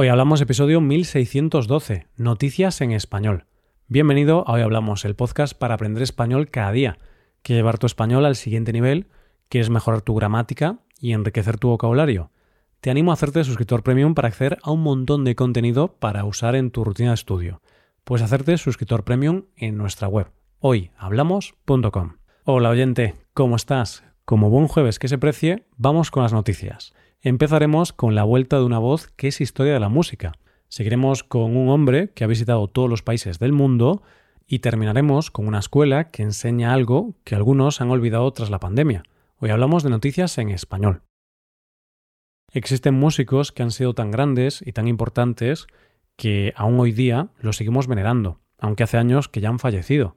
Hoy hablamos episodio 1612, Noticias en Español. Bienvenido a Hoy Hablamos, el podcast para aprender español cada día, que llevar tu español al siguiente nivel, que es mejorar tu gramática y enriquecer tu vocabulario. Te animo a hacerte suscriptor premium para acceder a un montón de contenido para usar en tu rutina de estudio. Puedes hacerte suscriptor premium en nuestra web, hoyhablamos.com. Hola oyente, ¿cómo estás? Como buen jueves que se precie, vamos con las noticias. Empezaremos con la vuelta de una voz que es historia de la música. Seguiremos con un hombre que ha visitado todos los países del mundo y terminaremos con una escuela que enseña algo que algunos han olvidado tras la pandemia. Hoy hablamos de noticias en español. Existen músicos que han sido tan grandes y tan importantes que aún hoy día los seguimos venerando, aunque hace años que ya han fallecido.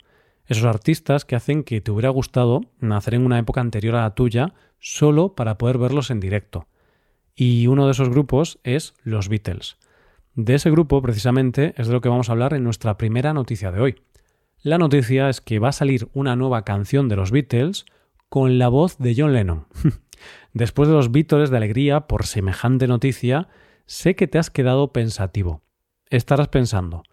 Esos artistas que hacen que te hubiera gustado nacer en una época anterior a la tuya solo para poder verlos en directo. Y uno de esos grupos es los Beatles. De ese grupo, precisamente, es de lo que vamos a hablar en nuestra primera noticia de hoy. La noticia es que va a salir una nueva canción de los Beatles con la voz de John Lennon. Después de los Beatles de alegría por semejante noticia, sé que te has quedado pensativo. Estarás pensando,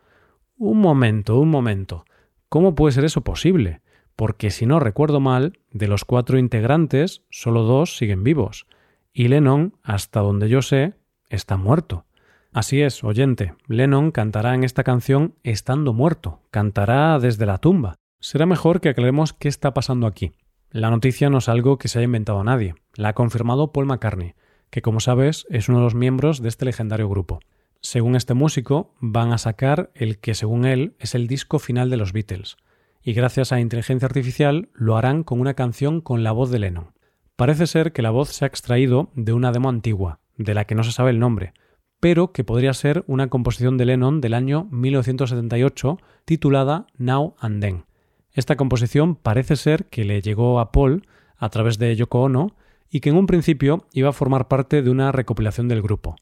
un momento, un momento, ¿cómo puede ser eso posible? Porque si no recuerdo mal, de los cuatro integrantes, solo dos siguen vivos, y Lennon, hasta donde yo sé, está muerto. Así es, oyente, Lennon cantará en esta canción estando muerto, cantará desde la tumba. Será mejor que aclaremos qué está pasando aquí. La noticia no es algo que se haya inventado nadie, la ha confirmado Paul McCartney, que como sabes es uno de los miembros de este legendario grupo. Según este músico, van a sacar el que según él es el disco final de los Beatles, y gracias a inteligencia artificial lo harán con una canción con la voz de Lennon. Parece ser que la voz se ha extraído de una demo antigua, de la que no se sabe el nombre, pero que podría ser una composición de Lennon del año 1978 titulada Now and Then. Esta composición parece ser que le llegó a Paul a través de Yoko Ono y que en un principio iba a formar parte de una recopilación del grupo.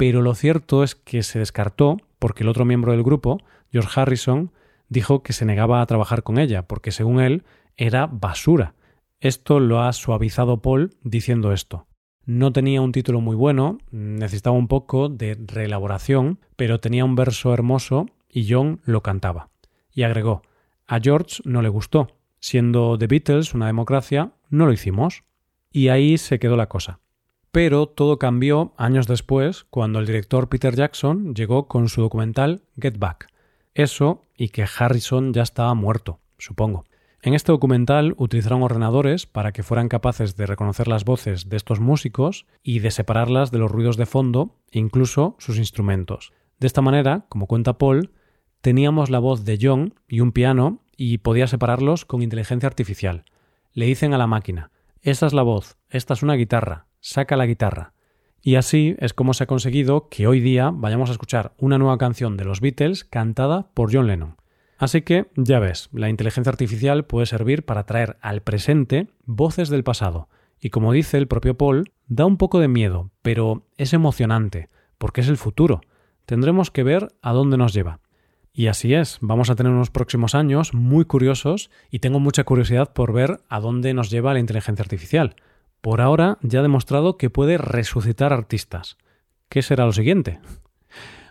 Pero lo cierto es que se descartó porque el otro miembro del grupo, George Harrison, dijo que se negaba a trabajar con ella porque según él era basura. Esto lo ha suavizado Paul diciendo esto. No tenía un título muy bueno, necesitaba un poco de reelaboración, pero tenía un verso hermoso y John lo cantaba. Y agregó, a George no le gustó. Siendo The Beatles una democracia, no lo hicimos. Y ahí se quedó la cosa. Pero todo cambió años después, cuando el director Peter Jackson llegó con su documental Get Back. Eso y que Harrison ya estaba muerto, supongo. En este documental utilizaron ordenadores para que fueran capaces de reconocer las voces de estos músicos y de separarlas de los ruidos de fondo incluso sus instrumentos. De esta manera, como cuenta Paul, teníamos la voz de John y un piano y podía separarlos con inteligencia artificial. Le dicen a la máquina, esa es la voz, esta es una guitarra, saca la guitarra. Y así es como se ha conseguido que hoy día vayamos a escuchar una nueva canción de los Beatles cantada por John Lennon. Así que, ya ves, la inteligencia artificial puede servir para traer al presente voces del pasado. Y como dice el propio Paul, da un poco de miedo, pero es emocionante, porque es el futuro. Tendremos que ver a dónde nos lleva. Y así es, vamos a tener unos próximos años muy curiosos y tengo mucha curiosidad por ver a dónde nos lleva la inteligencia artificial. Por ahora ya ha demostrado que puede resucitar artistas. ¿Qué será lo siguiente?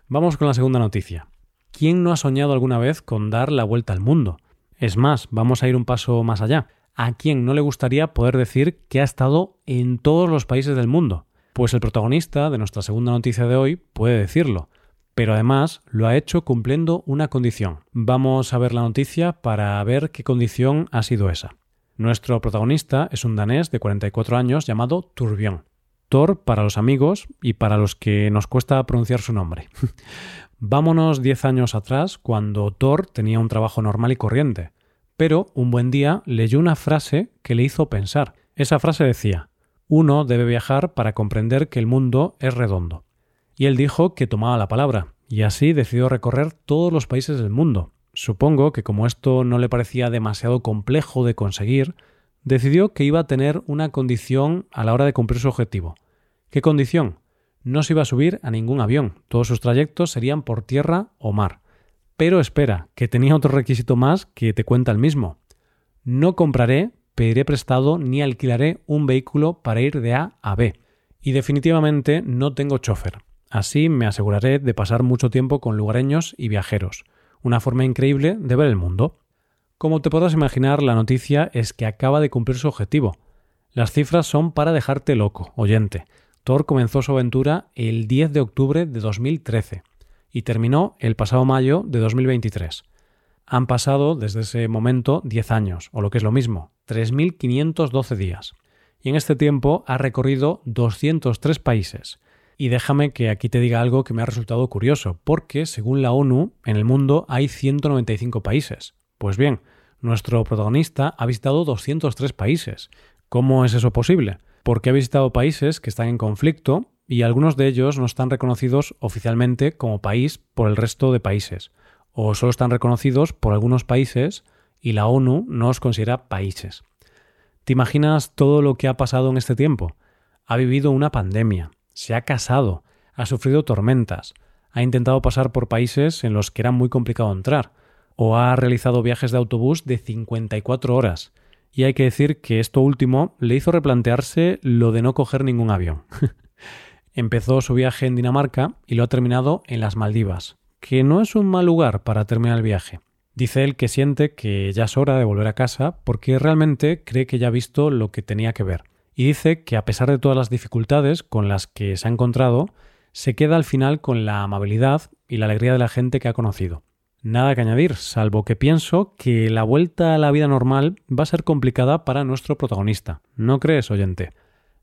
Vamos con la segunda noticia. ¿Quién no ha soñado alguna vez con dar la vuelta al mundo? Es más, vamos a ir un paso más allá. ¿A quién no le gustaría poder decir que ha estado en todos los países del mundo? Pues el protagonista de nuestra segunda noticia de hoy puede decirlo, pero además lo ha hecho cumpliendo una condición. Vamos a ver la noticia para ver qué condición ha sido esa. Nuestro protagonista es un danés de 44 años llamado Turbion. Thor para los amigos y para los que nos cuesta pronunciar su nombre. Vámonos 10 años atrás, cuando Thor tenía un trabajo normal y corriente, pero un buen día leyó una frase que le hizo pensar. Esa frase decía, uno debe viajar para comprender que el mundo es redondo. Y él dijo que tomaba la palabra, y así decidió recorrer todos los países del mundo. Supongo que como esto no le parecía demasiado complejo de conseguir, decidió que iba a tener una condición a la hora de cumplir su objetivo. ¿Qué condición? no se iba a subir a ningún avión, todos sus trayectos serían por tierra o mar. Pero espera, que tenía otro requisito más que te cuenta el mismo. No compraré, pediré prestado ni alquilaré un vehículo para ir de A a B. Y definitivamente no tengo chofer. Así me aseguraré de pasar mucho tiempo con lugareños y viajeros. Una forma increíble de ver el mundo. Como te podrás imaginar, la noticia es que acaba de cumplir su objetivo. Las cifras son para dejarte loco, oyente. Thor comenzó su aventura el 10 de octubre de 2013 y terminó el pasado mayo de 2023. Han pasado desde ese momento 10 años, o lo que es lo mismo, 3.512 días. Y en este tiempo ha recorrido 203 países. Y déjame que aquí te diga algo que me ha resultado curioso, porque según la ONU, en el mundo hay 195 países. Pues bien, nuestro protagonista ha visitado 203 países. ¿Cómo es eso posible? Porque ha visitado países que están en conflicto y algunos de ellos no están reconocidos oficialmente como país por el resto de países o solo están reconocidos por algunos países y la ONU no los considera países. ¿Te imaginas todo lo que ha pasado en este tiempo? Ha vivido una pandemia, se ha casado, ha sufrido tormentas, ha intentado pasar por países en los que era muy complicado entrar, o ha realizado viajes de autobús de 54 horas. Y hay que decir que esto último le hizo replantearse lo de no coger ningún avión. Empezó su viaje en Dinamarca y lo ha terminado en las Maldivas, que no es un mal lugar para terminar el viaje. Dice él que siente que ya es hora de volver a casa porque realmente cree que ya ha visto lo que tenía que ver. Y dice que a pesar de todas las dificultades con las que se ha encontrado, se queda al final con la amabilidad y la alegría de la gente que ha conocido. Nada que añadir, salvo que pienso que la vuelta a la vida normal va a ser complicada para nuestro protagonista. ¿No crees, oyente?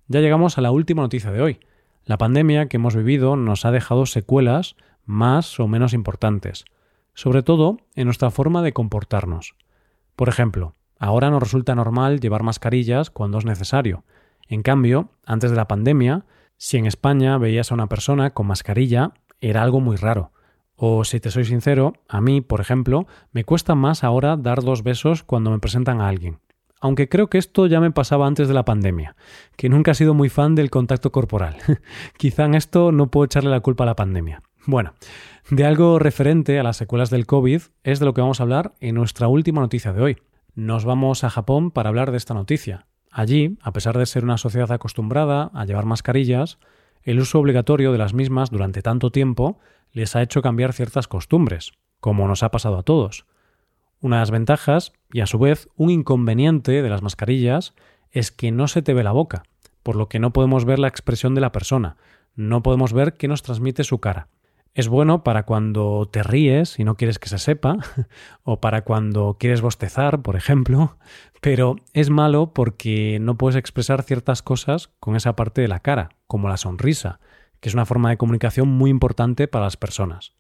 Ya llegamos a la última noticia de hoy. La pandemia que hemos vivido nos ha dejado secuelas más o menos importantes, sobre todo en nuestra forma de comportarnos. Por ejemplo, ahora nos resulta normal llevar mascarillas cuando es necesario. En cambio, antes de la pandemia, si en España veías a una persona con mascarilla, era algo muy raro. O si te soy sincero, a mí, por ejemplo, me cuesta más ahora dar dos besos cuando me presentan a alguien. Aunque creo que esto ya me pasaba antes de la pandemia, que nunca he sido muy fan del contacto corporal. Quizá en esto no puedo echarle la culpa a la pandemia. Bueno, de algo referente a las secuelas del COVID es de lo que vamos a hablar en nuestra última noticia de hoy. Nos vamos a Japón para hablar de esta noticia. Allí, a pesar de ser una sociedad acostumbrada a llevar mascarillas, el uso obligatorio de las mismas durante tanto tiempo les ha hecho cambiar ciertas costumbres, como nos ha pasado a todos. Una de las ventajas, y a su vez un inconveniente de las mascarillas, es que no se te ve la boca, por lo que no podemos ver la expresión de la persona, no podemos ver qué nos transmite su cara. Es bueno para cuando te ríes y no quieres que se sepa, o para cuando quieres bostezar, por ejemplo, pero es malo porque no puedes expresar ciertas cosas con esa parte de la cara, como la sonrisa, que es una forma de comunicación muy importante para las personas.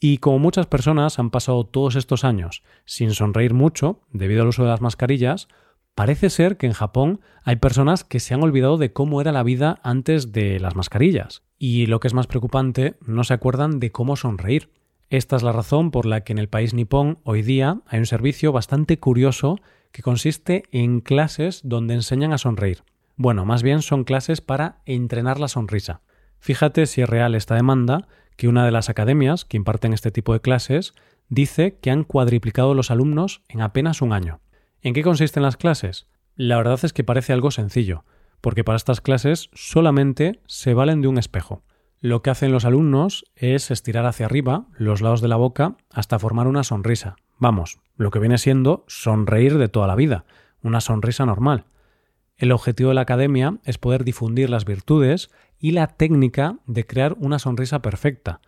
Y como muchas personas han pasado todos estos años sin sonreír mucho debido al uso de las mascarillas, parece ser que en Japón hay personas que se han olvidado de cómo era la vida antes de las mascarillas y lo que es más preocupante, no se acuerdan de cómo sonreír. Esta es la razón por la que en el país nipón hoy día hay un servicio bastante curioso que consiste en clases donde enseñan a sonreír. Bueno, más bien son clases para entrenar la sonrisa. Fíjate si es real esta demanda, que una de las academias que imparten este tipo de clases dice que han cuadriplicado los alumnos en apenas un año. ¿En qué consisten las clases? La verdad es que parece algo sencillo porque para estas clases solamente se valen de un espejo. Lo que hacen los alumnos es estirar hacia arriba los lados de la boca hasta formar una sonrisa. Vamos, lo que viene siendo sonreír de toda la vida, una sonrisa normal. El objetivo de la academia es poder difundir las virtudes y la técnica de crear una sonrisa perfecta.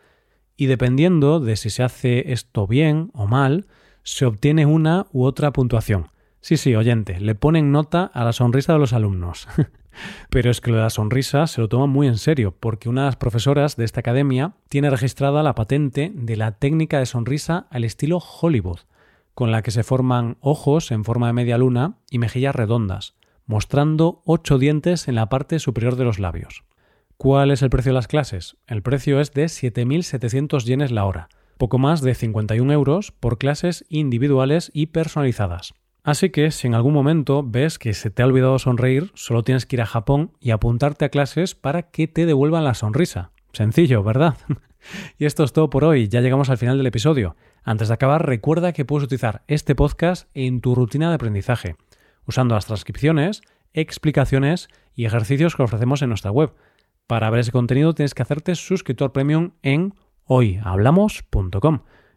Y dependiendo de si se hace esto bien o mal, se obtiene una u otra puntuación. Sí, sí, oyente, le ponen nota a la sonrisa de los alumnos. Pero es que lo de la sonrisa se lo toma muy en serio, porque una de las profesoras de esta academia tiene registrada la patente de la técnica de sonrisa al estilo Hollywood, con la que se forman ojos en forma de media luna y mejillas redondas, mostrando ocho dientes en la parte superior de los labios. ¿Cuál es el precio de las clases? El precio es de 7.700 yenes la hora, poco más de 51 euros por clases individuales y personalizadas. Así que si en algún momento ves que se te ha olvidado sonreír, solo tienes que ir a Japón y apuntarte a clases para que te devuelvan la sonrisa. Sencillo, ¿verdad? y esto es todo por hoy, ya llegamos al final del episodio. Antes de acabar, recuerda que puedes utilizar este podcast en tu rutina de aprendizaje, usando las transcripciones, explicaciones y ejercicios que ofrecemos en nuestra web. Para ver ese contenido tienes que hacerte suscriptor premium en hoyhablamos.com.